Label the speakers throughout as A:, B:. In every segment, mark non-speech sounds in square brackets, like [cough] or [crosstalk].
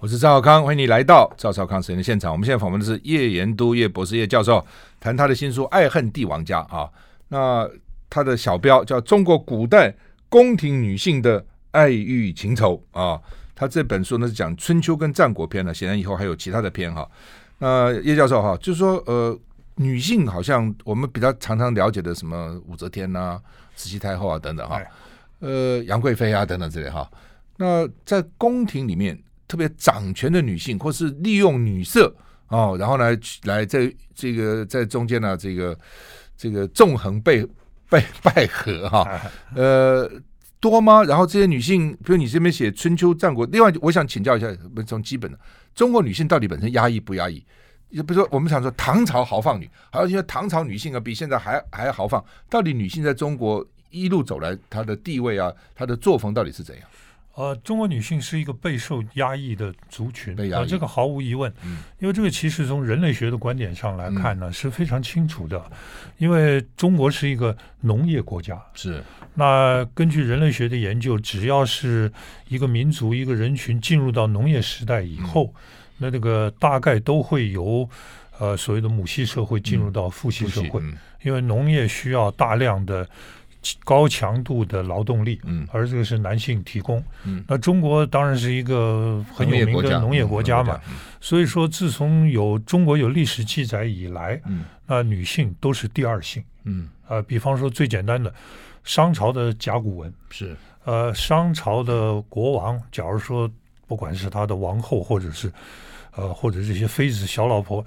A: 我是赵少康，欢迎你来到赵少康实验的现场。我们现在访问的是叶延都叶博士叶教授，谈他的新书《爱恨帝王家》啊。那他的小标叫《中国古代宫廷女性的爱欲情仇》啊。他这本书呢是讲春秋跟战国篇的，显然以后还有其他的篇哈。那叶教授哈，就是说呃，女性好像我们比较常常了解的什么武则天呐、慈禧太后啊等等哈，呃，杨贵妃啊等等之类哈。那在宫廷里面。特别掌权的女性，或是利用女色哦，然后呢，来在这个在中间呢，这个这个纵横被被拜合哈，[laughs] 呃，多吗？然后这些女性，比如你这边写春秋战国，另外我想请教一下，从基本的中国女性到底本身压抑不压抑？就比如说我们想说唐朝豪放女，还有一些唐朝女性啊，比现在还还豪放，到底女性在中国一路走来，她的地位啊，她的作风到底是怎样？
B: 呃，中国女性是一个备受压抑的族群
A: 啊，
B: 这个毫无疑问。嗯，因为这个其实从人类学的观点上来看呢，嗯、是非常清楚的。因为中国是一个农业国家，
A: 是。
B: 那根据人类学的研究，只要是一个民族、一个人群进入到农业时代以后，嗯、那这个大概都会由呃所谓的母系社会进入到父系社会，因为农业需要大量的。高强度的劳动力，嗯，而这个是男性提供，嗯，那中国当然是一个很有名的农业国家嘛，所以说自从有中国有历史记载以来，嗯，那女性都是第二性，嗯，呃，比方说最简单的，商朝的甲骨文。是，呃，商朝的国王，假如说不管是他的王后或者是，呃，或者这些妃子小老婆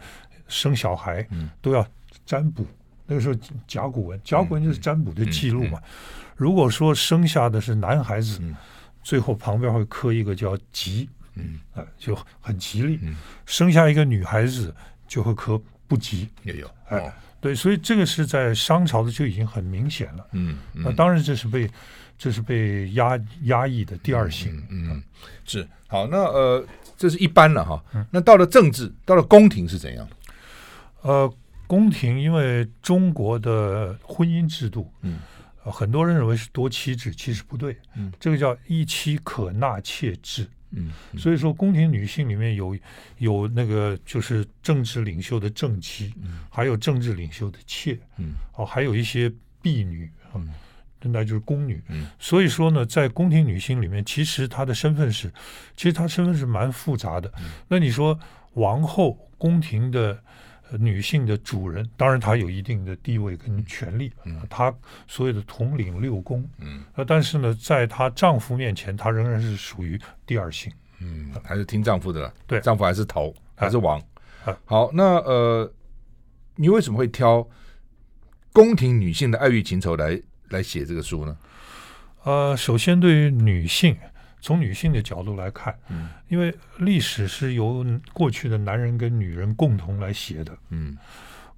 B: 生小孩，嗯，都要占卜。那个时候甲骨文，甲骨文就是占卜的记录嘛。如果说生下的是男孩子，最后旁边会刻一个叫吉，嗯，啊，就很吉利。生下一个女孩子就会刻不吉，也有。哎，对，所以这个是在商朝的就已经很明显了。嗯，那当然这是被这是被压压抑的第二性。
A: 嗯，是。好，那呃，这是一般了哈。那到了政治，到了宫廷是怎样？
B: 呃。宫廷因为中国的婚姻制度，嗯，很多人认为是多妻制，其实不对，嗯，这个叫一妻可纳妾制，嗯，所以说宫廷女性里面有有那个就是政治领袖的正妻，嗯，还有政治领袖的妾，嗯，哦，还有一些婢女，嗯，那就是宫女，嗯，所以说呢，在宫廷女性里面，其实她的身份是，其实她身份是蛮复杂的，那你说王后，宫廷的。女性的主人，当然她有一定的地位跟权力，嗯，她所谓的统领六宫，嗯，但是呢，在她丈夫面前，她仍然是属于第二性，
A: 嗯，还是听丈夫的，
B: 对，
A: 丈夫还是头，还是王，啊，好，那呃，你为什么会挑宫廷女性的爱欲情仇来来写这个书呢？
B: 呃，首先对于女性。从女性的角度来看，嗯，因为历史是由过去的男人跟女人共同来写的，嗯，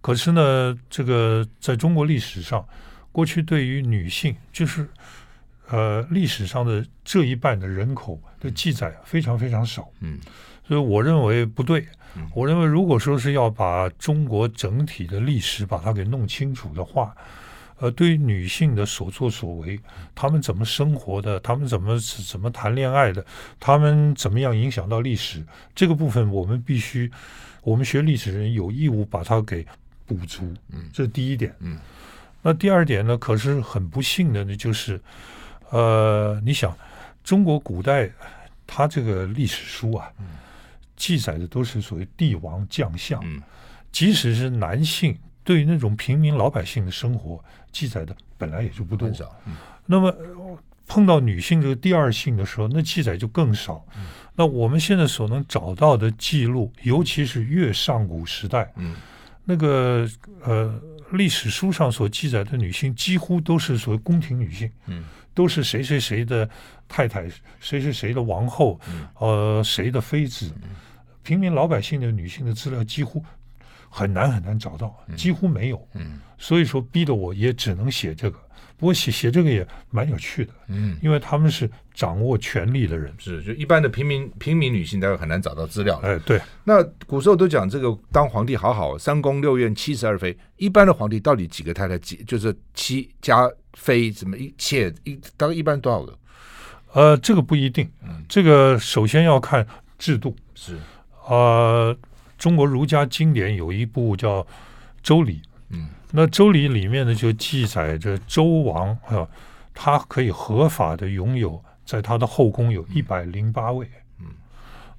B: 可是呢，这个在中国历史上，过去对于女性，就是呃历史上的这一半的人口的记载非常非常少，嗯，所以我认为不对，我认为如果说是要把中国整体的历史把它给弄清楚的话。呃，对于女性的所作所为，她们怎么生活的，她们怎么怎么谈恋爱的，她们怎么样影响到历史，这个部分我们必须，我们学历史人有义务把它给补足。嗯，这是第一点。嗯，那第二点呢，可是很不幸的呢，就是，呃，你想，中国古代它这个历史书啊，记载的都是所谓帝王将相，即使是男性。对于那种平民老百姓的生活记载的本来也就不多，嗯、那么碰到女性这个第二性的时候，那记载就更少。嗯、那我们现在所能找到的记录，尤其是越上古时代，嗯、那个呃历史书上所记载的女性，几乎都是所谓宫廷女性，嗯、都是谁谁谁的太太，谁谁谁的王后，嗯、呃谁的妃子，嗯、平民老百姓的女性的资料几乎。很难很难找到，几乎没有。嗯，所以说逼得我也只能写这个。不过写写这个也蛮有趣的。嗯，因为他们是掌握权力的人，
A: 是就一般的平民平民女性，大概很难找到资料。
B: 哎，对。
A: 那古时候都讲这个当皇帝好好，三宫六院七十二妃。一般的皇帝到底几个太太？几就是七加妃，怎么一妾一大概一般多少个？
B: 呃，这个不一定。这个首先要看制度。
A: 是
B: 啊、呃，中国儒家经典有一部叫《周礼》，
A: 嗯，
B: 那《周礼》里面呢就记载着周王啊，他可以合法的拥有在他的后宫有一百零八位。
A: 嗯，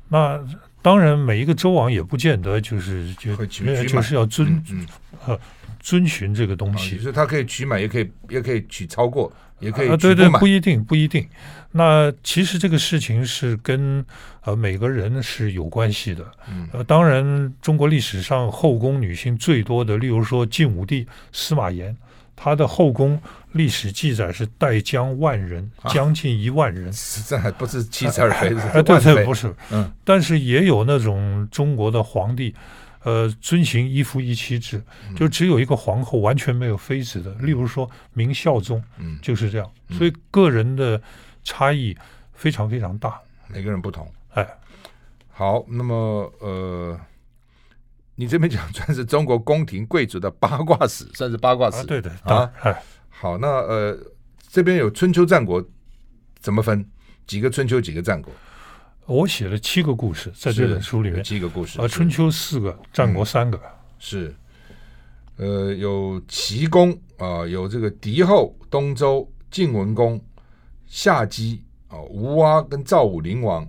B: 那当然每一个周王也不见得就是就就是要遵
A: 嗯，
B: 呃遵循这个东西，
A: 就是他可以取满，也可以也可以取超过。也可以
B: 啊，对对，不一定，不一定。那其实这个事情是跟呃每个人是有关系的。
A: 嗯，
B: 呃，当然，中国历史上后宫女性最多的，例如说晋武帝司马炎，他的后宫历史记载是带将万人，啊、将近一万人。
A: 实在还不是七十二妃，
B: 啊，对对，对，不是。
A: 嗯，
B: 但是也有那种中国的皇帝。呃，遵循一夫一妻制，就只有一个皇后，完全没有妃子的。例如说明孝宗，嗯，就是这样。所以个人的差异非常非常大，
A: 每个人不同。
B: 哎，
A: 好，那么呃，你这边讲算是中国宫廷贵族的八卦史，算是八卦史。
B: 对对
A: 啊，好，那呃，这边有春秋战国怎么分？几个春秋，几个战国？
B: 我写了七个故事，在这本书里面，
A: 七个故事
B: 啊，春秋四个，战国三个，
A: 是，呃，有齐公啊，有这个敌后、东周、晋文公、夏姬啊，吴娃跟赵武灵王，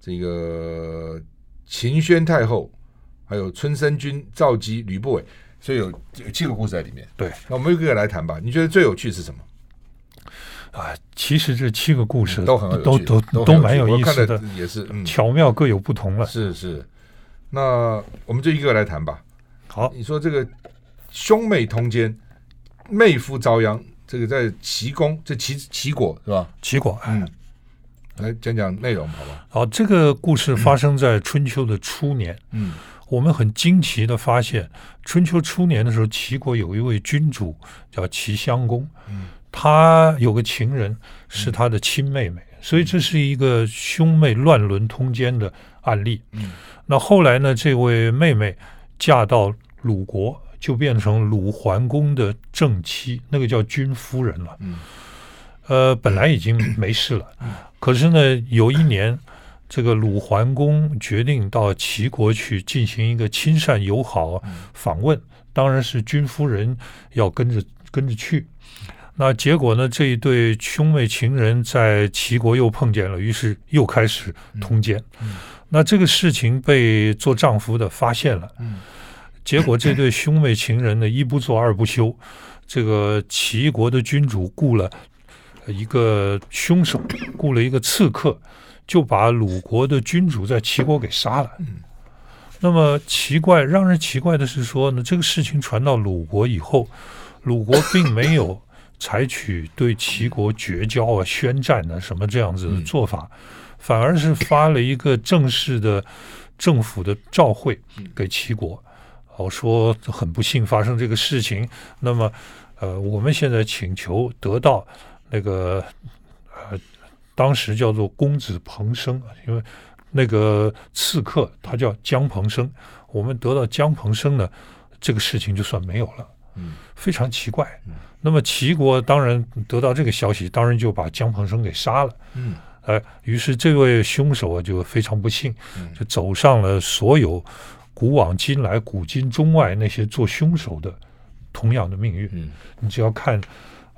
A: 这个秦宣太后，还有春申君、赵姬、吕不韦，所以有有七个故事在里面。
B: 对，
A: 那我们一个一个来谈吧。你觉得最有趣是什么？
B: 啊，其实这七个故事
A: 都很
B: 都都都都蛮有意思的，
A: 也是、嗯、
B: 巧妙各有不同了。
A: 是是，那我们就一个来谈吧。
B: 好，
A: 你说这个兄妹通奸，妹夫遭殃，这个在齐公，这齐齐国是吧？
B: 齐国，
A: 嗯，来讲讲内容好吧？
B: 好，这个故事发生在春秋的初年。
A: 嗯，
B: 我们很惊奇的发现，春秋初年的时候，齐国有一位君主叫齐襄公。嗯。他有个情人是他的亲妹妹，所以这是一个兄妹乱伦通奸的案例。
A: 嗯，
B: 那后来呢，这位妹妹嫁到鲁国，就变成鲁桓公的正妻，那个叫君夫人了。
A: 嗯，
B: 呃，本来已经没事了，可是呢，有一年，这个鲁桓公决定到齐国去进行一个亲善友好访问，当然是君夫人要跟着跟着去。那结果呢？这一对兄妹情人在齐国又碰见了，于是又开始通奸。
A: 嗯嗯、
B: 那这个事情被做丈夫的发现了。
A: 嗯、
B: 结果这对兄妹情人呢，一不做二不休。这个齐国的君主雇了一个凶手，雇了一个刺客，就把鲁国的君主在齐国给杀了。
A: 嗯、
B: 那么奇怪，让人奇怪的是说呢，这个事情传到鲁国以后，鲁国并没有。采取对齐国绝交啊、宣战啊什么这样子的做法，反而是发了一个正式的政府的照会给齐国，我说很不幸发生这个事情。那么，呃，我们现在请求得到那个呃，当时叫做公子彭生，因为那个刺客他叫姜彭生，我们得到姜彭生呢，这个事情就算没有了。
A: 嗯，
B: 非常奇怪。那么齐国当然得到这个消息，当然就把姜彭生给杀了。
A: 嗯，
B: 哎，于是这位凶手啊就非常不幸，就走上了所有古往今来、古今中外那些做凶手的同样的命运。
A: 嗯，
B: 你只要看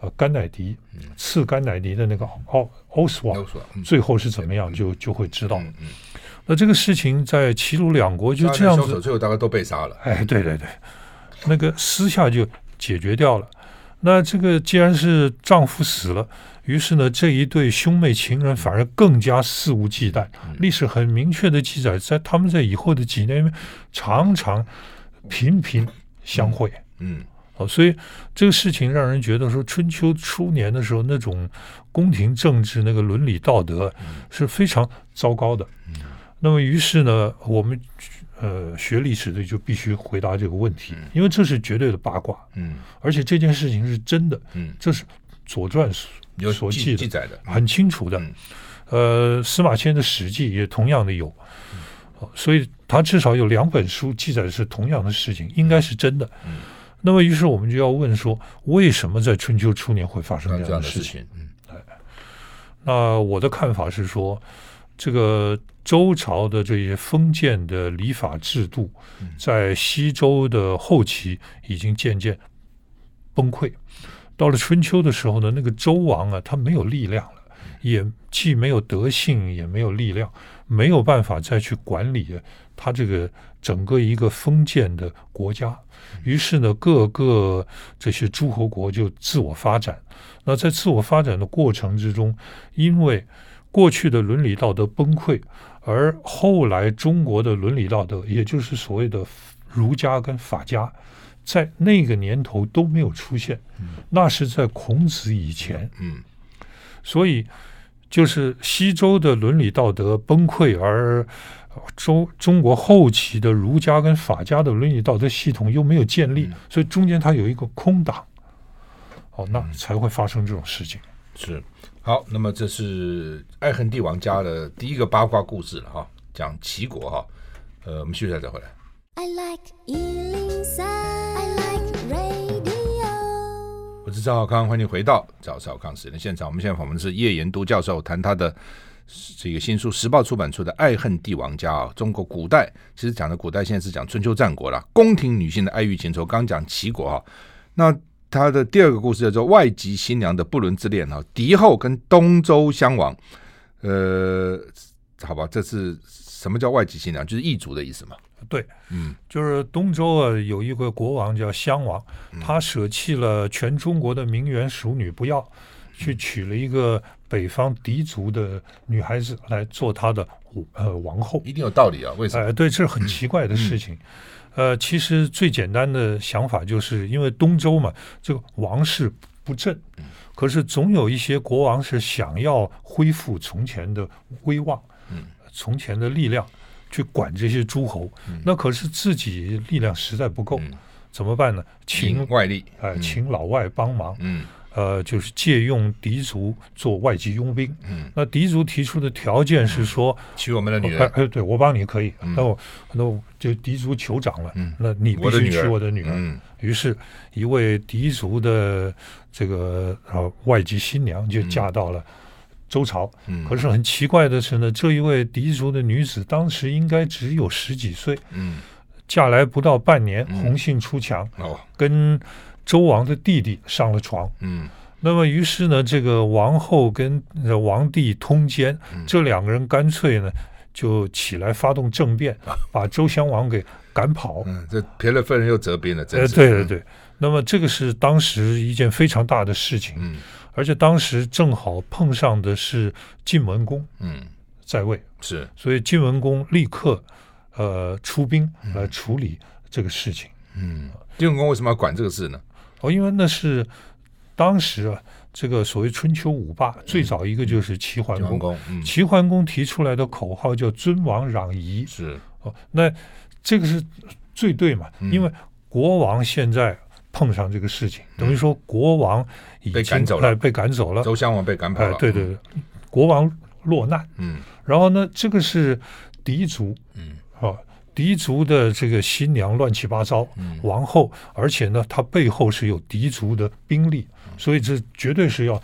B: 呃甘乃迪刺甘乃迪的那个奥奥斯瓦，最后是怎么样，就就会知道。
A: 嗯，
B: 那这个事情在齐鲁两国就这样子，
A: 最后大家都被杀了。
B: 哎，对对对。那个私下就解决掉了。那这个既然是丈夫死了，于是呢，这一对兄妹情人反而更加肆无忌惮。历史很明确的记载，在他们在以后的几年常常频频相会。
A: 嗯，
B: 好，所以这个事情让人觉得说，春秋初年的时候那种宫廷政治那个伦理道德是非常糟糕的。那么于是呢，我们。呃，学历史的就必须回答这个问题，因为这是绝对的八卦。
A: 嗯，
B: 而且这件事情是真的。
A: 嗯，
B: 这是《左传》
A: 有
B: 所记
A: 记载的，
B: 很清楚的。呃，司马迁的《史记》也同样的有，所以他至少有两本书记载的是同样的事情，应该是真的。
A: 嗯，
B: 那么于是我们就要问说，为什么在春秋初年会发生这样的事情？
A: 嗯，
B: 那我的看法是说。这个周朝的这些封建的礼法制度，在西周的后期已经渐渐崩溃。到了春秋的时候呢，那个周王啊，他没有力量了，也既没有德性，也没有力量，没有办法再去管理他这个整个一个封建的国家。于是呢，各个这些诸侯国就自我发展。那在自我发展的过程之中，因为过去的伦理道德崩溃，而后来中国的伦理道德，也就是所谓的儒家跟法家，在那个年头都没有出现。那是在孔子以前。嗯，所以就是西周的伦理道德崩溃，而周中国后期的儒家跟法家的伦理道德系统又没有建立，所以中间它有一个空档。哦，那才会发生这种事情。
A: 是。好，那么这是爱恨帝王家的第一个八卦故事了哈，讲齐国哈，呃，我们休息一下再回来。I like 103, I like radio。我是赵少康，欢迎回到赵少康时间现场。我们现在访问的是叶延都教授，谈他的这个新书，时报出版出的《爱恨帝王家》啊，中国古代其实讲的古代，现在是讲春秋战国了，宫廷女性的爱欲情仇。刚讲齐国哈，那。他的第二个故事叫做外籍新娘的不伦之恋啊，敌后跟东周襄王，呃，好吧，这是什么叫外籍新娘？就是异族的意思嘛？
B: 对，嗯，就是东周啊，有一个国王叫襄王，他舍弃了全中国的名媛淑女，不要去娶了一个北方狄族的女孩子来做他的呃王后，
A: 一定有道理啊？为什么？
B: 哎，对，这是很奇怪的事情。嗯嗯呃，其实最简单的想法就是因为东周嘛，这个王室不振，可是总有一些国王是想要恢复从前的威望，从前的力量去管这些诸侯，那可是自己力量实在不够，怎么办呢？请
A: 外力，
B: 哎，请老外帮忙。呃，就是借用敌族做外籍佣兵。嗯，那敌族提出的条件是说，
A: 娶我们的女儿。
B: 哎，对，我帮你可以。那我那我就敌族酋长了。嗯，那你必须娶我的女儿。嗯，于是，一位敌族的这个呃外籍新娘就嫁到了周朝。嗯，可是很奇怪的是呢，这一位敌族的女子当时应该只有十几岁。嗯，嫁来不到半年，红杏出墙。哦，跟。周王的弟弟上了床，嗯，那么于是呢，这个王后跟王弟通奸，嗯、这两个人干脆呢就起来发动政变，啊、把周襄王给赶跑。
A: 嗯，这赔了夫人又折兵了，真是。
B: 呃，对对对。那么这个是当时一件非常大的事情，嗯，而且当时正好碰上的是晋文公，嗯，在位
A: 是，
B: 所以晋文公立刻呃出兵来处理这个事情。
A: 嗯，晋文公为什么要管这个事呢？
B: 哦，因为那是当时啊，这个所谓春秋五霸、嗯、最早一个就是齐桓公。嗯、齐桓公提出来的口号叫“尊王攘夷”，
A: 是
B: 哦，那这个是最对嘛？嗯、因为国王现在碰上这个事情，嗯、等于说国王已经
A: 被赶走了，
B: 被赶走了，
A: 周襄王被赶跑了。
B: 哎、对对对，嗯、国王落难。嗯，然后呢，这个是狄族。嗯，哦。狄族的这个新娘乱七八糟，王后，而且呢，他背后是有狄族的兵力，所以这绝对是要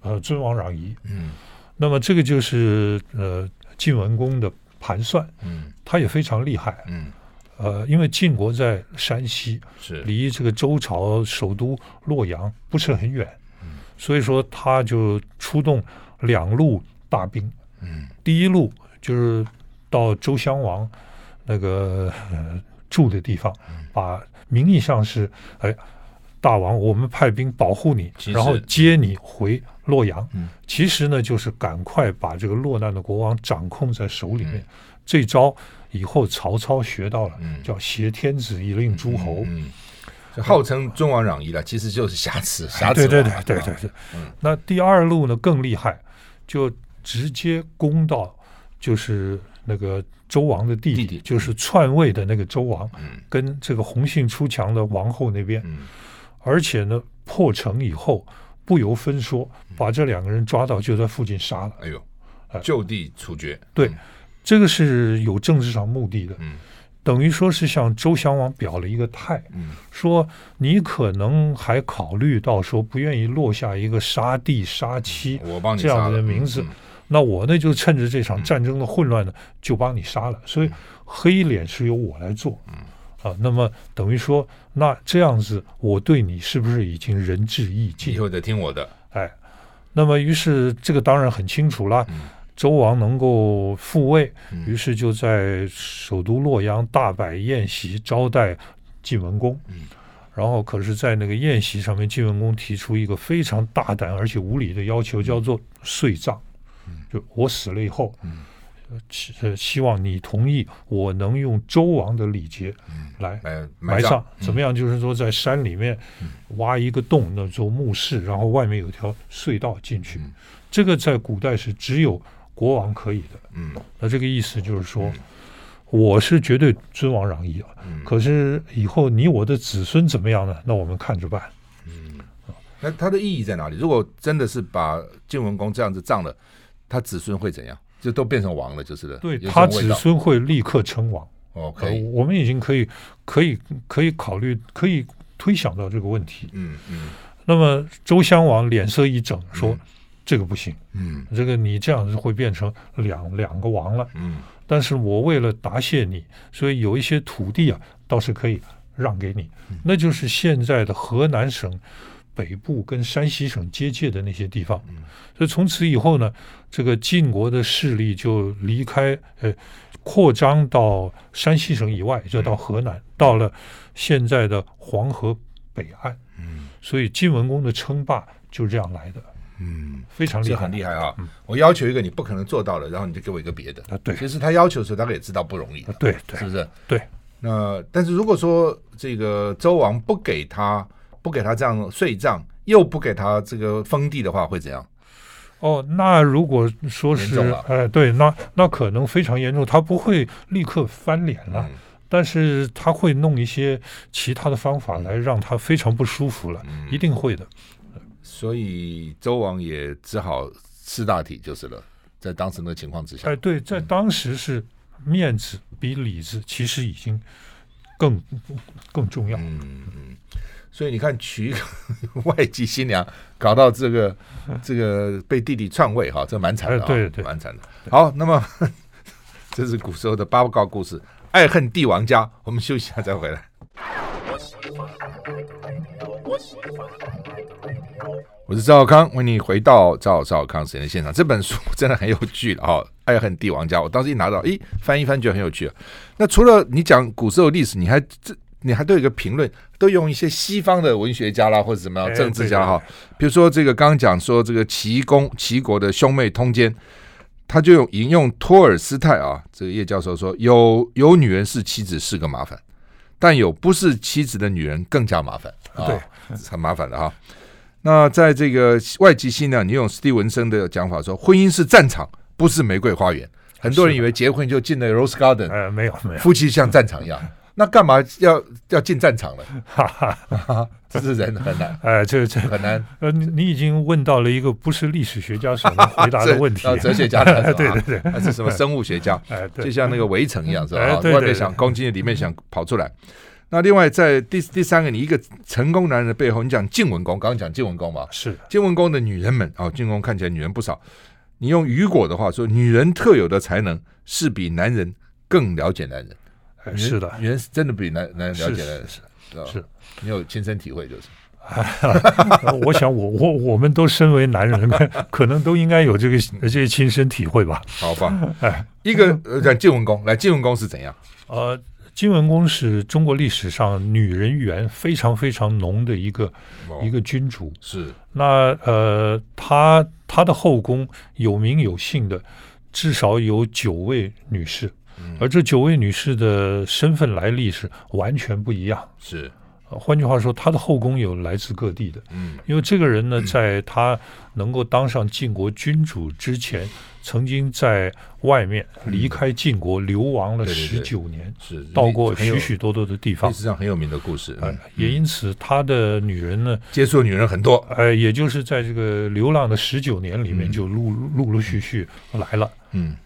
B: 呃尊王攘夷。嗯，那么这个就是呃晋文公的盘算。嗯，他也非常厉害。嗯，呃，因为晋国在山西，是离这个周朝首都洛阳不是很远。嗯，所以说他就出动两路大兵。嗯，第一路就是到周襄王。那个、呃、住的地方，把名义上是哎，大王，我们派兵保护你，然后接你回洛阳。嗯、其实呢，就是赶快把这个落难的国王掌控在手里面。嗯、这招以后曹操学到了，嗯、叫挟天子以令诸侯。
A: 号称尊王攘夷了，其实就是挟持。
B: 对对对对对对。嗯、那第二路呢更厉害，就直接攻到就是那个。周王的弟弟，就是篡位的那个周王，嗯、跟这个红杏出墙的王后那边，嗯、而且呢，破城以后不由分说，把这两个人抓到就在附近杀了。
A: 哎呦，就地处决。呃、
B: 对，这个是有政治上目的的，嗯、等于说是向周襄王表了一个态，嗯、说你可能还考虑到说不愿意落下一个杀弟杀妻这样的名字。那我呢就趁着这场战争的混乱呢，就帮你杀了。所以黑脸是由我来做。啊，那么等于说，那这样子，我对你是不是已经仁至义尽？
A: 以后得听我的。
B: 哎，那么于是这个当然很清楚了。周王能够复位，于是就在首都洛阳大摆宴席招待晋文公。然后可是，在那个宴席上面，晋文公提出一个非常大胆而且无理的要求，叫做遂葬。就我死了以后。希希望你同意，我能用周王的礼节来埋葬，怎么样？就是说，在山里面挖一个洞，那做墓室，然后外面有条隧道进去。这个在古代是只有国王可以的。嗯，那这个意思就是说，我是绝对尊王攘夷啊。可是以后你我的子孙怎么样呢？那我们看着办。
A: 嗯，那它的意义在哪里？如果真的是把晋文公这样子葬了，他子孙会怎样？就都变成王了，就是的。
B: 对，他子孙会立刻称王。
A: OK，
B: 呃，我们已经可以可以可以考虑，可以推想到这个问题。
A: 嗯嗯。
B: 那么周襄王脸色一整，说：“
A: 嗯、
B: 这个不行。
A: 嗯，
B: 这个你这样子会变成两两个王了。
A: 嗯，
B: 但是我为了答谢你，所以有一些土地啊，倒是可以让给你。
A: 嗯、
B: 那就是现在的河南省。”北部跟山西省接界的那些地方，所以从此以后呢，这个晋国的势力就离开，呃，扩张到山西省以外，就到河南，到了现在的黄河北岸。
A: 嗯，
B: 所以晋文公的称霸就这样来的。
A: 嗯，
B: 非常厉害，
A: 很厉害啊！我要求一个你不可能做到的，然后你就给我一个别的。
B: 啊，对。
A: 其实他要求的时候，大概也知道不容易。
B: 对对，
A: 是不是？
B: 对。
A: 那但是如果说这个周王不给他。不给他这样税账，又不给他这个封地的话，会怎样？
B: 哦，那如果说是，哎，对，那那可能非常严重，他不会立刻翻脸了，嗯、但是他会弄一些其他的方法来让他非常不舒服了，嗯、一定会的。
A: 所以周王也只好识大体就是了，在当时那个情况之下，
B: 哎，对，在当时是面子比里子其实已经更更重要。
A: 嗯嗯。所以你看，娶一个外籍新娘，搞到这个 [laughs] 这个被弟弟篡位，哈，这蛮惨的啊，
B: 对对，
A: 蛮惨的。好，那么 [laughs] 这是古时候的八卦故事，爱恨帝王家。我们休息一下再回来。我是赵小康，欢迎你回到赵少康时间的现场。这本书真的很有趣了哈，《爱恨帝王家》。我当时一拿到，咦，翻一翻觉得很有趣。那除了你讲古时候历史，你还这？你还都有一个评论，都用一些西方的文学家啦，或者怎么样政治家哈，比如说这个刚刚讲说这个齐公齐国的兄妹通奸，他就用引用托尔斯泰啊，这个叶教授说，有有女人是妻子是个麻烦，但有不是妻子的女人更加麻烦啊，对，很麻烦的哈。那在这个外籍新娘，你用斯蒂文森的讲法说，婚姻是战场，不是玫瑰花园。很多人以为结婚就进了 Rose Garden，
B: 呃，没有没有，
A: 夫妻像战场一样。那干嘛要要进战场了？哈哈，这是人很难。
B: 哎，这这
A: 很难。
B: 呃，你你已经问到了一个不是历史学家所能回答的 [laughs] 问题。
A: 哲学家 [laughs] 的，
B: 对对对，
A: 还是什么 [laughs] 生物学家？
B: 哎，
A: 就像那个围城一样，是吧？外面想攻击，里面想跑出来。那另外，在第第三个，你一个成功男人的背后，你讲晋文公，刚刚讲晋文公嘛？
B: 是
A: 晋文公的女人们哦，晋文公看起来女人不少。你用雨果的话说，女人特有的才能是比男人更了解男人。
B: 是的，
A: 女人是真的比男男人了解男人，
B: 是
A: 是是，你有亲身体会就是。[laughs]
B: 我想我 [laughs] 我我们都身为男人，[laughs] 可能都应该有这个这些亲身体会吧。
A: 好吧，哎，一个讲晋文公，来晋文公是怎样？
B: 呃，晋文公是中国历史上女人缘非常非常浓的一个一个君主。
A: 是
B: 那呃，他他的后宫有名有姓的，至少有九位女士。而这九位女士的身份来历是完全不一样。
A: 是，
B: 换句话说，她的后宫有来自各地的。
A: 嗯，
B: 因为这个人呢，在他能够当上晋国君主之前，曾经在外面离开晋国流亡了十九年，是到过许许多多的地方，
A: 历史上很有名的故事。
B: 也因此，他的女人呢，
A: 接触的女人很多。
B: 哎，也就是在这个流浪的十九年里面，就陆陆陆续续来了。
A: 嗯。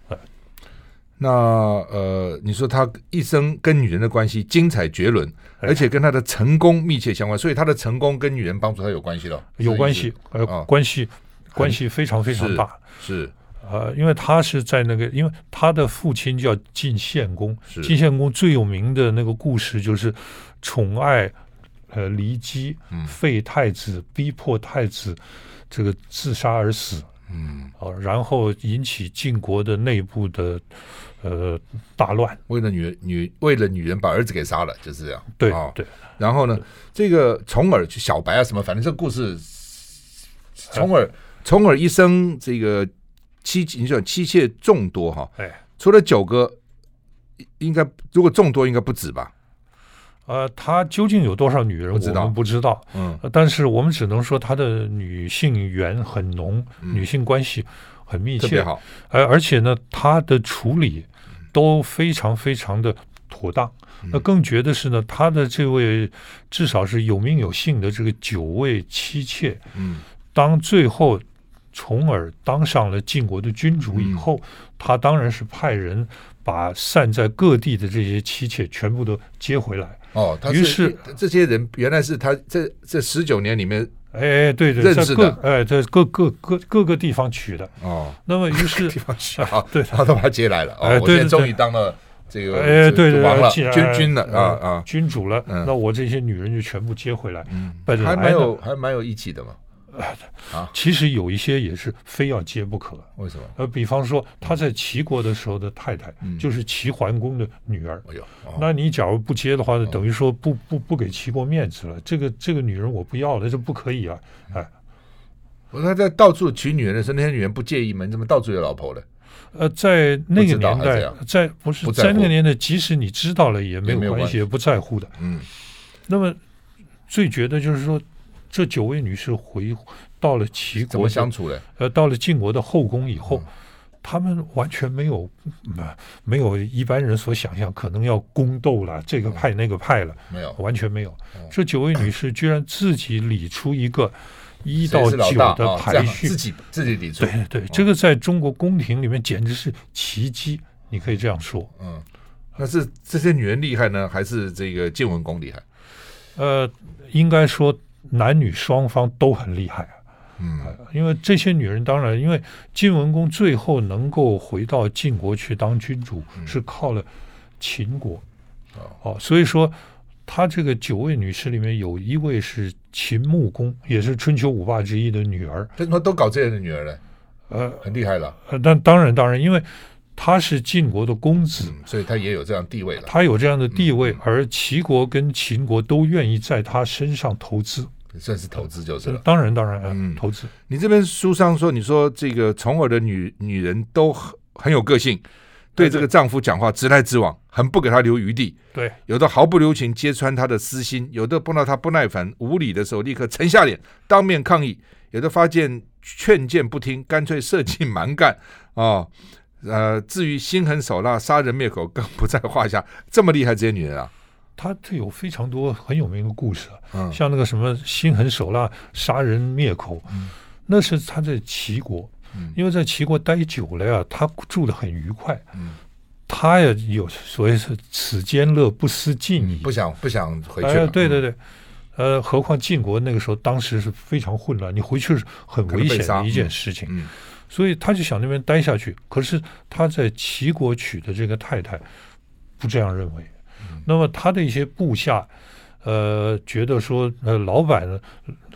A: 那呃，你说他一生跟女人的关系精彩绝伦，而且跟他的成功密切相关，所以他的成功跟女人帮助他有关系了，
B: 有关系，呃，关系关系非常非常大。
A: 是，
B: 呃，因为他是在那个，因为他的父亲叫晋献公，晋献公最有名的那个故事就是宠爱呃骊姬，废太子，逼迫太子这个自杀而死。嗯，哦，然后引起晋国的内部的呃大乱，
A: 为了女女为了女人把儿子给杀了，就是这样。
B: 对、哦、对，
A: 然后呢，这个重耳去小白啊什么，反正这个故事，重耳重耳一生这个妻你说妻妾众多哈，哎，除了九个，应该如果众多应该不止吧。
B: 呃，他究竟有多少女人，我们不知道。嗯，但是我们只能说他的女性缘很浓，嗯、女性关系很密切，特别好。而而且呢，他的处理都非常非常的妥当。嗯、那更绝的是呢，他的这位至少是有名有姓的这个九位妻妾，嗯，当最后重耳当上了晋国的君主以后，嗯、他当然是派人把散在各地的这些妻妾全部都接回来。
A: 哦，他是于是这些人原来是他这这十九年里面，
B: 哎，对对，认识的，哎，在各各各各个地方娶的。
A: 哦，
B: 那么于是
A: 地方娶啊，对，他都把他接来了。
B: 哎，对，
A: 终于当了这个
B: 哎，对对
A: 王了，君君了啊啊，
B: 君主了。那我这些女人就全部接回来。
A: 嗯，还蛮有还蛮有义气的嘛。
B: 啊，[laughs] 其实有一些也是非要接不可。
A: 为什么？
B: 呃，比方说他在齐国的时候的太太，就是齐桓公的女儿。哎呦，那你假如不接的话，等于说不不不给齐国面子了。这个这个女人我不要了，这不可以啊！哎，
A: 他在到处娶女人的时候，那些女人不介意吗？你怎么到处有老婆了？
B: 呃，在那个年代，在不是在那个年代，即使你知道了也没有关系，也不在乎的。嗯，那么最绝的就是说。这九位女士回到了齐国，
A: 怎么相处的？
B: 呃，到了晋国的后宫以后，他们完全没有，没有一般人所想象，可能要宫斗了，这个派那个派了，没有，完全没有。这九位女士居然自己理出一个一到九的排序，
A: 自己自己理出。
B: 对对，这个在中国宫廷里面简直是奇迹，你可以这样说。
A: 嗯，那是这些女人厉害呢，还是这个晋文公厉害？
B: 呃，应该说。男女双方都很厉害啊，
A: 嗯，
B: 因为这些女人当然，因为晋文公最后能够回到晋国去当君主，是靠了秦国，哦，所以说他这个九位女士里面有一位是秦穆公，也是春秋五霸之一的女儿，
A: 为什么都搞这样的女儿呢？呃，很厉害了。
B: 呃，但当然当然，因为他是晋国的公子，
A: 所以他也有这样地位了。
B: 他有这样的地位，而齐国跟秦国都愿意在他身上投资。
A: 算是投资就是了，
B: 当然当然，嗯，投资。
A: 你这边书上说，你说这个重耳的女女人都很很有个性，对这个丈夫讲话直来直往，很不给他留余地。
B: 对，
A: 有的毫不留情揭穿他的私心，有的碰到他不耐烦无理的时候，立刻沉下脸当面抗议，有的发现劝谏不听，干脆设计蛮干啊。呃，至于心狠手辣、杀人灭口，更不在话下。这么厉害，这些女人啊！
B: 她这有非常多很有名的故事，嗯，像那个什么心狠手辣、杀人灭口，嗯，那是她在齐国，嗯，因为在齐国待久了呀，她住得很愉快，嗯，她也有所谓是此间乐不思进矣，
A: 不想不想回去，
B: 哎，对对对，呃，何况晋国那个时候当时是非常混乱，你回去是很危险的一件事情，嗯，所以他就想那边待下去。可是他在齐国娶的这个太太不这样认为。那么他的一些部下，呃，觉得说，呃，老板呢，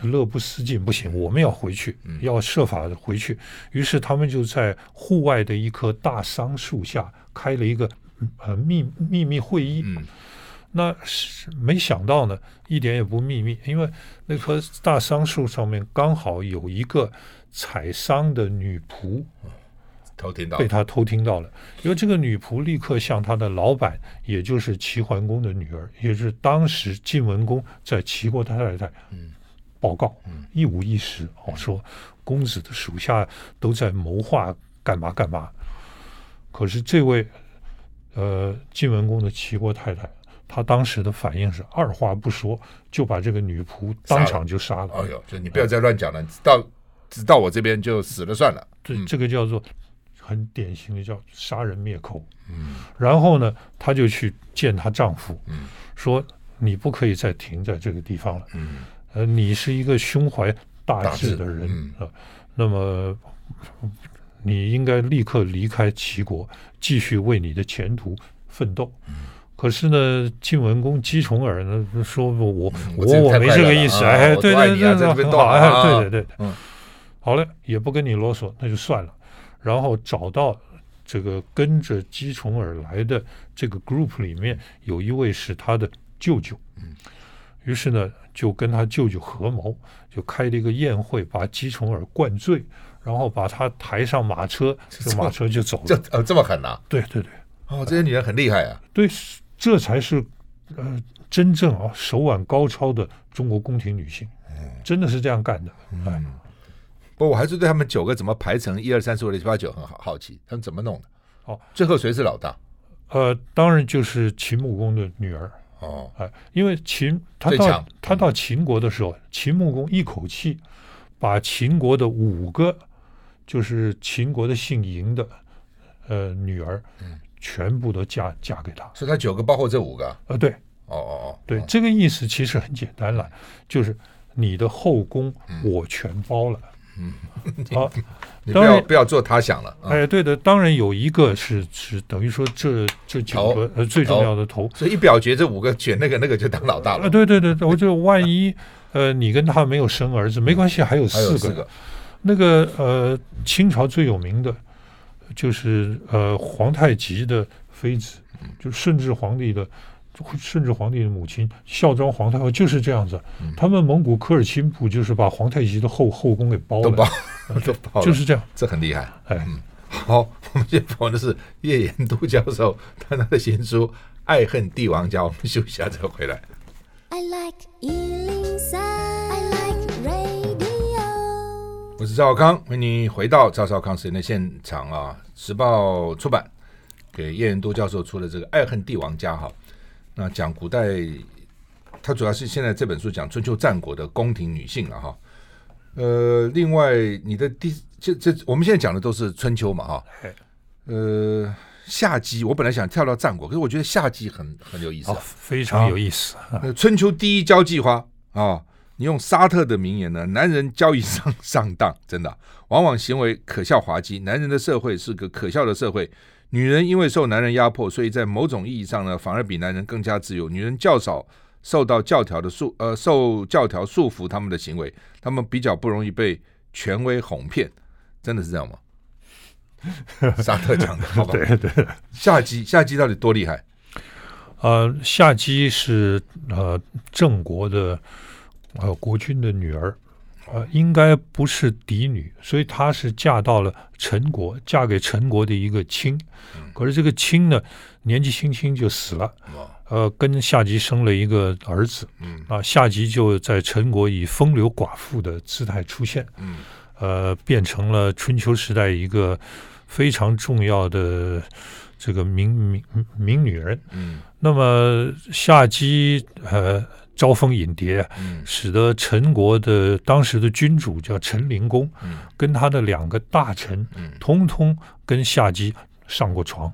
B: 乐不思进，不行，我们要回去，要设法回去。于是他们就在户外的一棵大桑树下开了一个呃秘秘密会议。那是没想到呢，一点也不秘密，因为那棵大桑树上面刚好有一个采桑的女仆。
A: 偷听到，
B: 被他偷听到了，因为这个女仆立刻向他的老板，也就是齐桓公的女儿，也是当时晋文公在齐国的太太，报告，嗯一五一十哦，说公子的属下都在谋划干嘛干嘛。可是这位呃晋文公的齐国太太，她当时的反应是二话不说就把这个女仆当场就杀了。
A: 哎呦，就你不要再乱讲了，到只到我这边就死了算了。
B: 这这个叫做。很典型的叫杀人灭口，嗯，然后呢，她就去见她丈夫，嗯，说你不可以再停在这个地方了，嗯，呃，你是一个胸怀大志的人啊，那么你应该立刻离开齐国，继续为你的前途奋斗。可是呢，晋文公姬重耳呢说我我我我没这个意思，哎，对对对，很好，哎，对对对，嗯，好了，也不跟你啰嗦，那就算了。然后找到这个跟着姬重耳来的这个 group 里面有一位是他的舅舅，嗯，于是呢就跟他舅舅合谋，就开了一个宴会，把姬重耳灌醉，然后把他抬上马车，[laughs] 这马车就走了。
A: 这呃这么狠呐？
B: 对对对，
A: 哦，这些女人很厉害啊。
B: 对。这才是呃真正啊手腕高超的中国宫廷女性，真的是这样干的。哎，
A: 不，我还是对他们九个怎么排成一二三四五六七八九很好好奇，他们怎么弄的？
B: 哦，
A: 最后谁是老大？
B: 呃，当然就是秦穆公的女儿。哦，哎，因为秦他到他到秦国的时候，秦穆公一口气把秦国的五个就是秦国的姓嬴的呃女儿。嗯。全部都嫁嫁给他，
A: 所以他九个包括这五个。
B: 呃，对，
A: 哦哦哦，
B: 对，这个意思其实很简单了，就是你的后宫我全包了。
A: 嗯，好，你不要不要做他想了。
B: 哎，对的，当然有一个是是等于说这这九个呃最重要的头，
A: 所以一表决这五个选那个那个就当老大了。
B: 对对对，我就万一呃你跟他没有生儿子没关系，还有四个，那个呃清朝最有名的。就是呃，皇太极的妃子，就顺治皇帝的，顺治皇帝的母亲孝庄皇太后就是这样子。他们蒙古科尔沁部就是把皇太极的后后宫给包了，
A: 都包，[laughs] 都包了，
B: 就是这样，
A: 这很厉害。
B: 哎，
A: 嗯，好，[laughs] 我们现在访问的是叶延都教授，他他的新书《爱恨帝王家》，我们休息一下再回来。I like 我是赵少康，欢迎你回到赵少康时间的现场啊！时报出版给叶延都教授出了这个《爱恨帝王家》哈，那讲古代，它主要是现在这本书讲春秋战国的宫廷女性了哈。呃，另外你的第这这我们现在讲的都是春秋嘛哈。呃，夏姬，我本来想跳到战国，可是我觉得夏姬很很有意思，
B: 非常有意思。
A: 春秋第一交际花啊。你用沙特的名言呢？男人交易上 [laughs] 上当，真的、啊、往往行为可笑滑稽。男人的社会是个可笑的社会。女人因为受男人压迫，所以在某种意义上呢，反而比男人更加自由。女人较少受到教条的束，呃，受教条束缚他们的行为，他们比较不容易被权威哄骗。真的是这样吗？[laughs] 沙特讲的，好吧？
B: 对 [laughs] 对。
A: 夏姬，夏姬到底多厉害？
B: 呃，夏姬是呃郑国的。呃，国君的女儿，呃，应该不是嫡女，所以她是嫁到了陈国，嫁给陈国的一个卿。可是这个卿呢，年纪轻轻就死了，呃，跟夏姬生了一个儿子。啊，夏姬就在陈国以风流寡妇的姿态出现，呃，变成了春秋时代一个非常重要的这个名名名女人。那么夏姬，呃。招蜂引蝶，使得陈国的当时的君主叫陈灵公，跟他的两个大臣，通通跟夏姬上过床。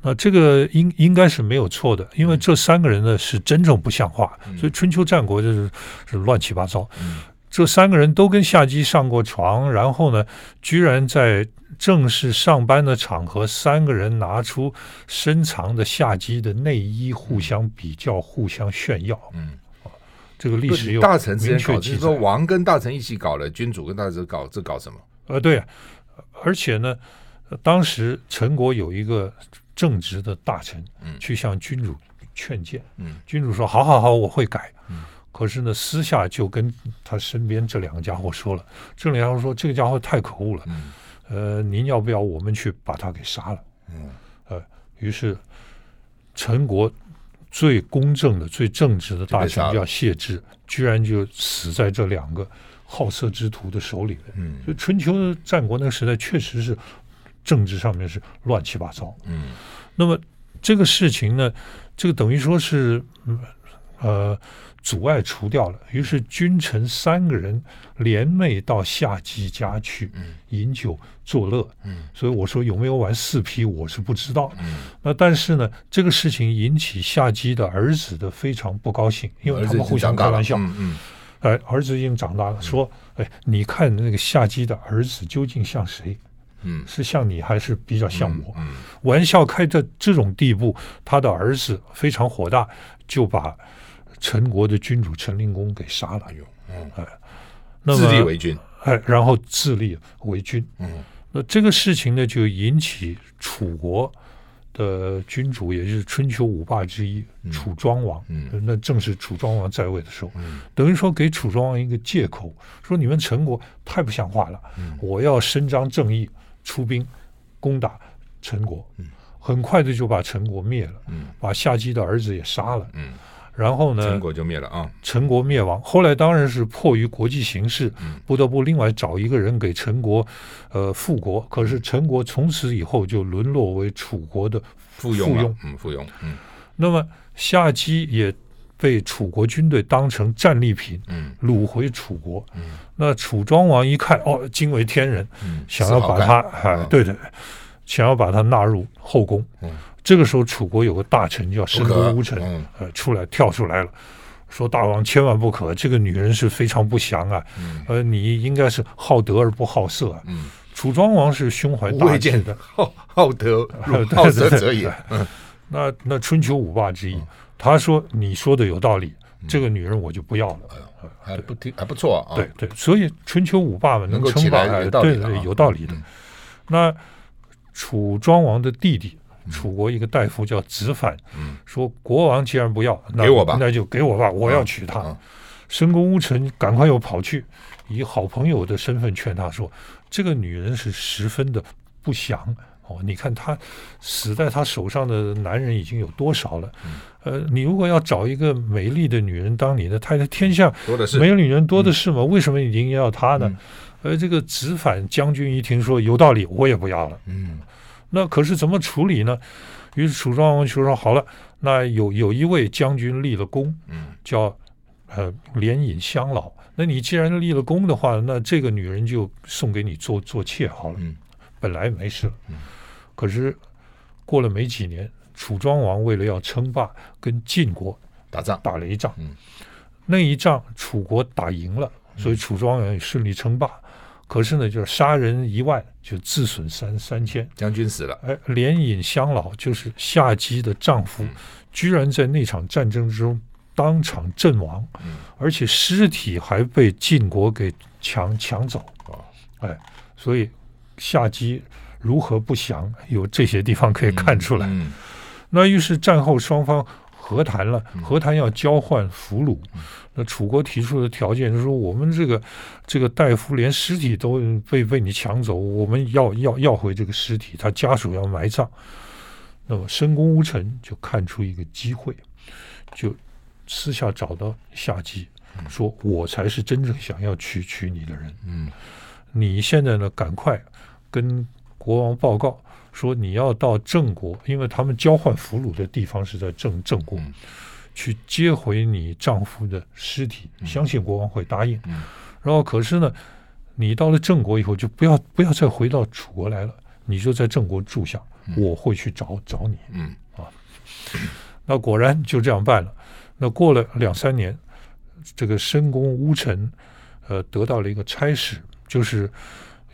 B: 那这个应应该是没有错的，因为这三个人呢是真正不像话，所以春秋战国就是是乱七八糟。这三个人都跟夏姬上过床，然后呢，居然在正式上班的场合，三个人拿出深藏的下机的内衣，互相比较，互相炫耀。嗯，这个历史有
A: 大臣之间搞，就是说王跟大臣一起搞了，君主跟大臣搞，这搞什么？
B: 呃，对，而且呢，当时陈国有一个正直的大臣，嗯去向君主劝谏。嗯，君主说：“好好好，我会改。”嗯。可是呢，私下就跟他身边这两个家伙说了，这两个家伙说：“这个家伙太可恶了，嗯、呃，您要不要我们去把他给杀了？”嗯，呃，于是陈国最公正的、最正直的大臣叫谢之，居然就死在这两个好色之徒的手里了。嗯，所以春秋战国那个时代确实是政治上面是乱七八糟。嗯，那么这个事情呢，这个等于说是，呃。阻碍除掉了，于是君臣三个人联袂到夏姬家去饮酒作乐。嗯，所以我说有没有玩四批，我是不知道。嗯，那但是呢，这个事情引起夏姬的儿子的非常不高兴，因为他们互相开玩笑。嗯嗯，哎，儿子已经长大了，说，哎，你看那个夏姬的儿子究竟像谁？嗯，是像你还是比较像我？嗯，玩笑开到这种地步，他的儿子非常火大，就把陈国的君主陈灵公给杀了。嗯，哎，那么
A: 自立为君，
B: 哎，然后自立为君。嗯，那这个事情呢，就引起楚国。的君主也就是春秋五霸之一，楚庄王，嗯，那正是楚庄王在位的时候，嗯，等于说给楚庄王一个借口，说你们陈国太不像话了，嗯，我要伸张正义，出兵攻打陈国，嗯，很快的就把陈国灭了，嗯，把夏姬的儿子也杀了，嗯。然后呢，
A: 陈国就灭了啊！
B: 陈国灭亡，后来当然是迫于国际形势，不得不另外找一个人给陈国，呃，复国。可是陈国从此以后就沦落为楚国的
A: 附庸，嗯，附庸，嗯。
B: 那么夏姬也被楚国军队当成战利品，嗯，掳回楚国。嗯，那楚庄王一看，哦，惊为天人，嗯，想要把他，哎，对对，想要把他纳入后宫，嗯。这个时候，楚国有个大臣叫申公巫臣，嗯、呃，出来跳出来了，说：“大王千万不可，这个女人是非常不祥啊，嗯、呃，你应该是好德而不好色。嗯”楚庄王是胸怀大志的，
A: 好好德，[laughs] 好色者也。
B: 那那春秋五霸之一，嗯、他说：“你说的有道理，嗯、这个女人我就不要了。
A: 嗯”还不听还不错啊。
B: 对对，所以春秋五霸嘛能够称霸，对对，有道理的。那楚庄王的弟弟。楚国一个大夫叫子反，嗯、说国王既然不要，那
A: 给我吧，
B: 那就给我吧，我要娶她。申公巫臣赶快又跑去，以好朋友的身份劝他说：“这个女人是十分的不祥哦，你看她死在他手上的男人已经有多少了？嗯、呃，你如果要找一个美丽的女人当你的太太，天下没有女人多的是吗？嗯、为什么一定要她呢？”而、嗯、这个子反将军一听说有道理，我也不要了。嗯。那可是怎么处理呢？于是楚庄王就说：“好了，那有有一位将军立了功，嗯，叫呃连尹相老。那你既然立了功的话，那这个女人就送给你做做妾好了。嗯，本来没事。嗯，可是过了没几年，楚庄王为了要称霸，跟晋国
A: 打仗，
B: 打了一仗。嗯，那一仗楚国打赢了，所以楚庄王也顺利称霸。可是呢，就是杀人一万，就自损三三千。
A: 将军死了，
B: 哎，连尹相老就是夏姬的丈夫，嗯、居然在那场战争之中当场阵亡，嗯、而且尸体还被晋国给抢抢走。啊、哎，所以夏姬如何不祥，有这些地方可以看出来。那于是战后双方。和谈了，和谈要交换俘虏。那楚国提出的条件就是说，我们这个这个大夫连尸体都被被你抢走，我们要要要回这个尸体，他家属要埋葬。那么申公乌臣就看出一个机会，就私下找到夏姬，说我才是真正想要娶娶你的人。嗯，你现在呢，赶快跟国王报告。说你要到郑国，因为他们交换俘虏的地方是在郑郑国，嗯、去接回你丈夫的尸体，嗯、相信国王会答应。嗯、然后可是呢，你到了郑国以后，就不要不要再回到楚国来了，你就在郑国住下，嗯、我会去找找你。嗯啊，那果然就这样办了。那过了两三年，这个申公巫臣，呃，得到了一个差事，就是。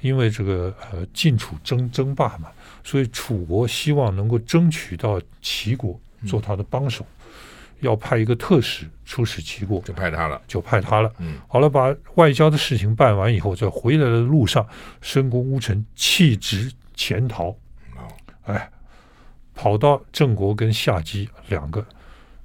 B: 因为这个呃晋楚争争霸嘛，所以楚国希望能够争取到齐国做他的帮手，嗯、要派一个特使出使齐国，
A: 就派他了，
B: 就派他了。嗯，好了，把外交的事情办完以后，在回来的路上，申公乌臣弃职潜逃，跑到郑国跟夏姬两个。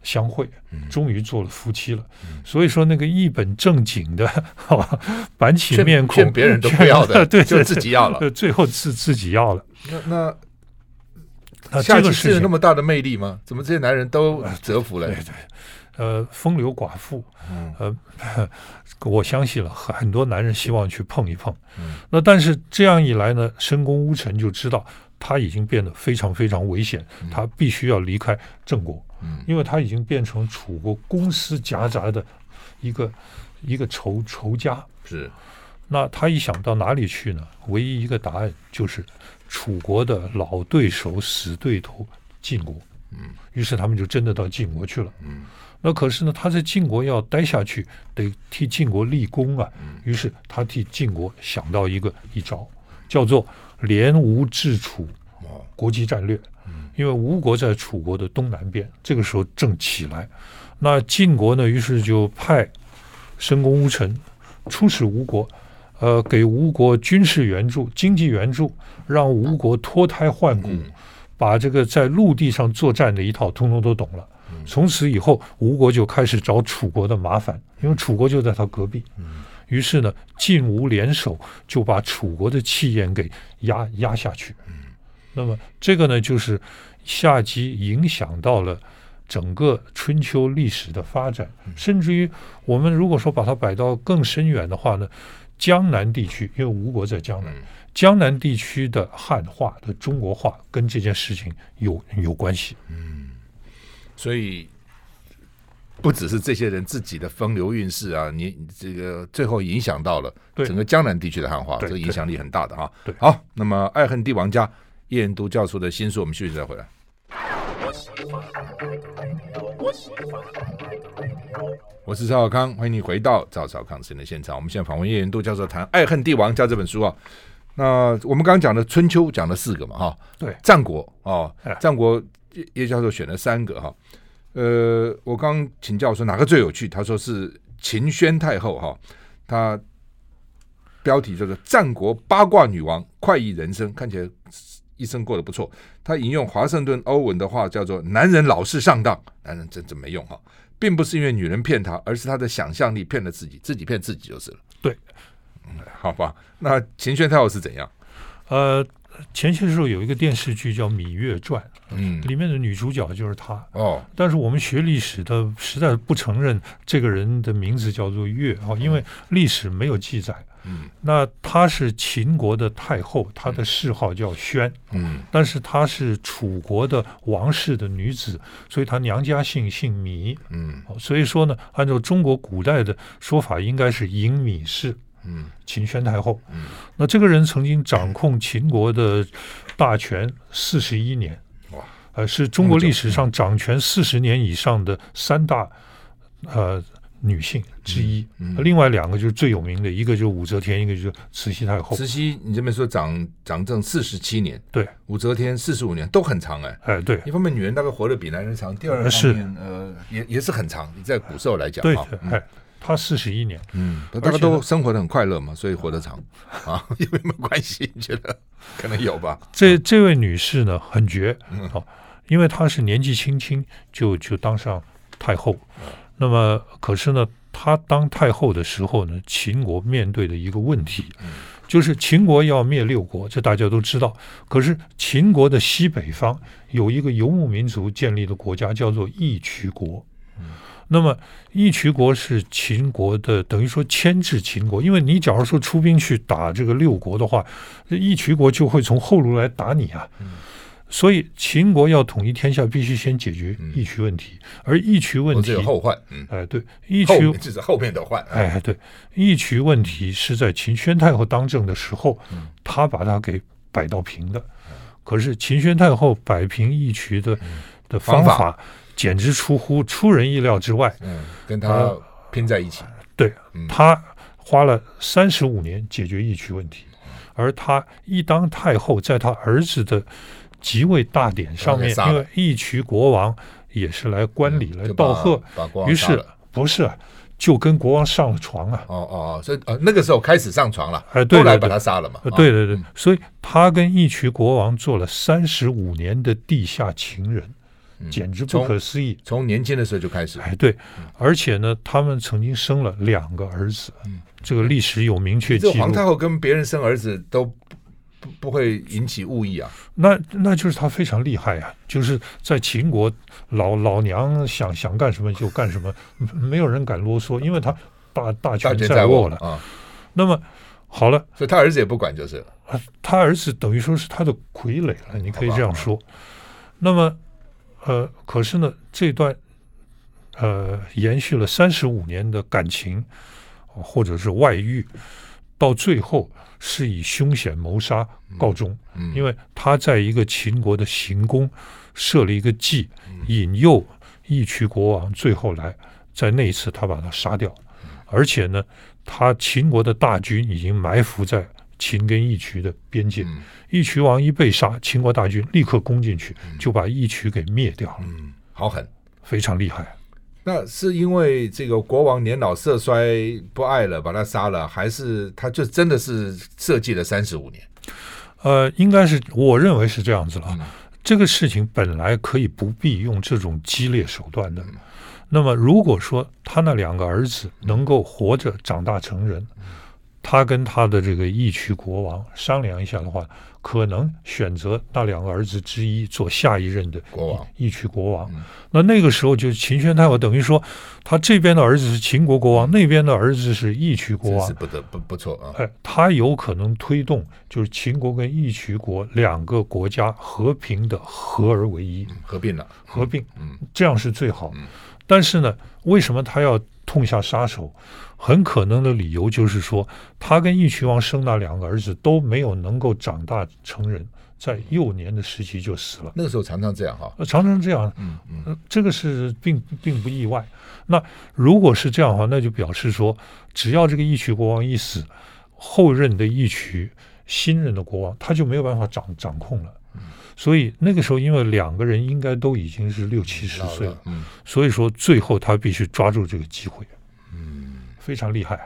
B: 相会，终于做了夫妻了。嗯、所以说，那个一本正经的，[laughs] 好吧，板起面孔，
A: 劝别人都不要的，[laughs] 对，就自己要了。
B: 最后自自己要了。
A: 那那夏姬是有那么大的魅力吗？怎么这些男人都折服了？
B: 对对，呃，风流寡妇，呃，[laughs] 我相信了很多男人希望去碰一碰。嗯、那但是这样一来呢，深宫乌臣就知道他已经变得非常非常危险，嗯、他必须要离开郑国。嗯，因为他已经变成楚国公私夹杂的一个一个仇仇家，
A: 是。
B: 那他一想到哪里去呢？唯一一个答案就是楚国的老对手、死对头晋国。嗯，于是他们就真的到晋国去了。嗯，那可是呢，他在晋国要待下去，得替晋国立功啊。于是他替晋国想到一个一招，叫做联吴制楚国际战略。因为吴国在楚国的东南边，这个时候正起来，那晋国呢，于是就派申公巫臣出使吴国，呃，给吴国军事援助、经济援助，让吴国脱胎换骨，把这个在陆地上作战的一套通通都懂了。从此以后，吴国就开始找楚国的麻烦，因为楚国就在他隔壁。于是呢，晋吴联手就把楚国的气焰给压压下去。那么这个呢，就是。下级影响到了整个春秋历史的发展，甚至于我们如果说把它摆到更深远的话呢，江南地区，因为吴国在江南，江南地区的汉化的中国化跟这件事情有有关系。
A: 嗯，所以不只是这些人自己的风流韵事啊，你这个最后影响到了整个江南地区的汉化，这个影响力很大的哈。
B: 对，
A: 好，那么爱恨帝王家。叶仁都教授的新书，我们休息再回来。我是赵少康，欢迎你回到赵少康时间的现场。我们现在访问叶仁都教授谈《爱恨帝王家》这本书啊。那我们刚刚讲的春秋讲了四个嘛，哈，
B: 对，
A: 战国哦，战国叶教授选了三个哈。呃，我刚请教说哪个最有趣，他说是秦宣太后哈，她标题叫做《战国八卦女王快意人生》，看起来。一生过得不错，他引用华盛顿欧文的话，叫做“男人老是上当，男人真真没用哈，并不是因为女人骗他，而是他的想象力骗了自己，自己骗自己就是了。”
B: 对，
A: 嗯，好吧。那秦宣太后是怎样？
B: 呃，前些时候有一个电视剧叫《芈月传》，嗯，里面的女主角就是她哦。但是我们学历史的实在不承认这个人的名字叫做月啊，因为历史没有记载。嗯，那她是秦国的太后，她的谥号叫宣。嗯，但是她是楚国的王室的女子，所以她娘家姓姓芈。嗯，所以说呢，按照中国古代的说法，应该是嬴芈氏。嗯，秦宣太后。嗯，那这个人曾经掌控秦国的大权四十一年。哇，呃，是中国历史上掌权四十年以上的三大，呃。女性之一，另外两个就是最有名的，一个就是武则天，一个就是慈禧太后。
A: 慈禧，你这边说掌掌政四十七年，
B: 对，
A: 武则天四十五年都很长哎，
B: 哎对，
A: 一方面女人大概活得比男人长，第二方面是呃也也是很长，你在古时候
B: 来讲，对哎，她四十一年，
A: 嗯，大家都生活的很快乐嘛，所以活得长啊，[laughs] 有没有关系？你觉得可能有吧？
B: 这这位女士呢很绝，好、嗯，因为她是年纪轻轻就就当上太后。那么，可是呢，她当太后的时候呢，秦国面对的一个问题，就是秦国要灭六国，这大家都知道。可是秦国的西北方有一个游牧民族建立的国家，叫做义渠国。那么义渠国是秦国的，等于说牵制秦国，因为你假如说出兵去打这个六国的话，义渠国就会从后路来打你啊。所以秦国要统一天下，必须先解决义渠问题，嗯、而义渠问题
A: 有后患。嗯，
B: 哎，对，义渠
A: 这是后面的患。
B: 哎，对，义渠问题是在秦宣太后当政的时候，嗯、他把它给摆到平的。嗯、可是秦宣太后摆平义渠的、嗯、的方法，方法简直出乎出人意料之外。
A: 嗯，跟他拼在一起。呃、
B: 对，嗯、他花了三十五年解决义渠问题，嗯、而他一当太后，在他儿子的。即位大典上面，因为义渠国王也是来观礼来道贺，于是不是就跟国王上了床啊？
A: 哦哦哦，所以呃那个时候开始上床了，
B: 哎，对，
A: 后来把他杀了嘛？
B: 对对对，所以他跟义渠国王做了三十五年的地下情人，简直不可思议。
A: 从年轻的时候就开始，
B: 哎，对，而且呢，他们曾经生了两个儿子，这个历史有明确记录。
A: 皇太后跟别人生儿子都。不不会引起误议啊？
B: 那那就是他非常厉害、啊！就是在秦国老，老老娘想想干什么就干什么，没有人敢啰嗦，因为他大大权在握了啊。那么好了，
A: 所以他儿子也不管就是了。
B: 他儿子等于说是他的傀儡了，你可以这样说。那么呃，可是呢，这段呃延续了三十五年的感情，或者是外遇，到最后。是以凶险谋杀告终，嗯嗯、因为他在一个秦国的行宫设了一个计，嗯、引诱义渠国王，最后来在那一次他把他杀掉，嗯、而且呢，他秦国的大军已经埋伏在秦跟义渠的边界。
A: 嗯、
B: 义渠王一被杀，秦国大军立刻攻进去，就把义渠给灭掉了。
A: 嗯，好狠，
B: 非常厉害。
A: 那是因为这个国王年老色衰不爱了，把他杀了，还是他就真的是设计了三十五年？
B: 呃，应该是我认为是这样子了。
A: 嗯、
B: 这个事情本来可以不必用这种激烈手段的。嗯、那么，如果说他那两个儿子能够活着长大成人，嗯、他跟他的这个义渠国王商量一下的话。可能选择那两个儿子之一做下一任的
A: 国王，
B: 义渠国王。那那个时候就是秦宣太后等于说，他这边的儿子是秦国国王，那边的儿子是义渠国王，
A: 是不得不不错啊。
B: 哎，他有可能推动就是秦国跟义渠国两个国家和平的合而为一，
A: 合并了，
B: 合并，嗯，这样是最好。但是呢，为什么他要痛下杀手？很可能的理由就是说，他跟义渠王生那两个儿子都没有能够长大成人，在幼年的时期就死了。
A: 那个时候常常这样哈，
B: 常常这样。
A: 嗯嗯，
B: 这个是并并不意外。那如果是这样的话，那就表示说，只要这个义渠国王一死，后任的义渠新任的国王他就没有办法掌掌控了。所以那个时候，因为两个人应该都已经是六七十岁了，
A: 嗯，
B: 所以说最后他必须抓住这个机会。非常厉害，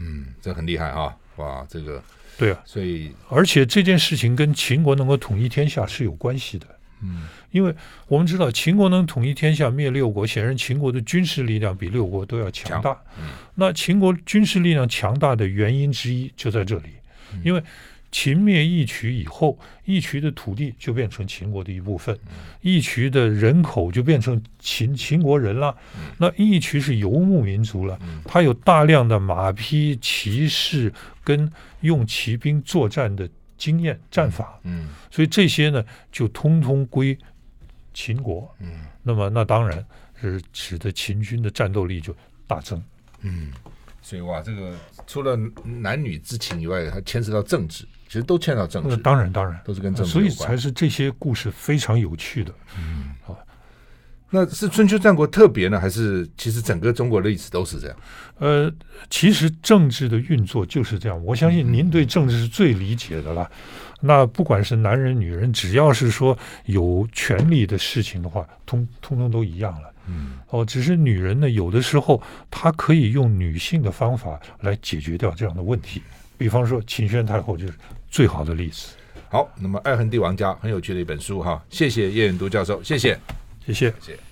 A: 嗯，这很厉害啊！哇，这个
B: 对啊，
A: 所以
B: 而且这件事情跟秦国能够统一天下是有关系的，
A: 嗯，
B: 因为我们知道秦国能统一天下灭六国，显然秦国的军事力量比六国都要强大。
A: 嗯，
B: 那秦国军事力量强大的原因之一就在这里，因为。秦灭义渠以后，义渠的土地就变成秦国的一部分，义渠的人口就变成秦秦国人了。那义渠是游牧民族了，他有大量的马匹、骑士跟用骑兵作战的经验、战法。
A: 嗯，
B: 所以这些呢，就通通归秦国。
A: 嗯，
B: 那么那当然是使得秦军的战斗力就大增。
A: 嗯，所以哇，这个除了男女之情以外，还牵涉到政治。其实都牵到政治，
B: 当然当然
A: 都是跟政治有关，
B: 所以才是这些故事非常有趣的。
A: 嗯，好，那是春秋战国特别呢，还是其实整个中国的历史都是这样？
B: 呃，其实政治的运作就是这样。我相信您对政治是最理解的了。嗯、那不管是男人女人，只要是说有权利的事情的话，通通通都一样了。
A: 嗯，
B: 哦，只是女人呢，有的时候她可以用女性的方法来解决掉这样的问题。比方说秦宣太后就是最好的例子。
A: 好，那么《爱恨帝王家》很有趣的一本书哈，谢谢叶远都教授，谢谢，
B: 谢谢。
A: 谢谢。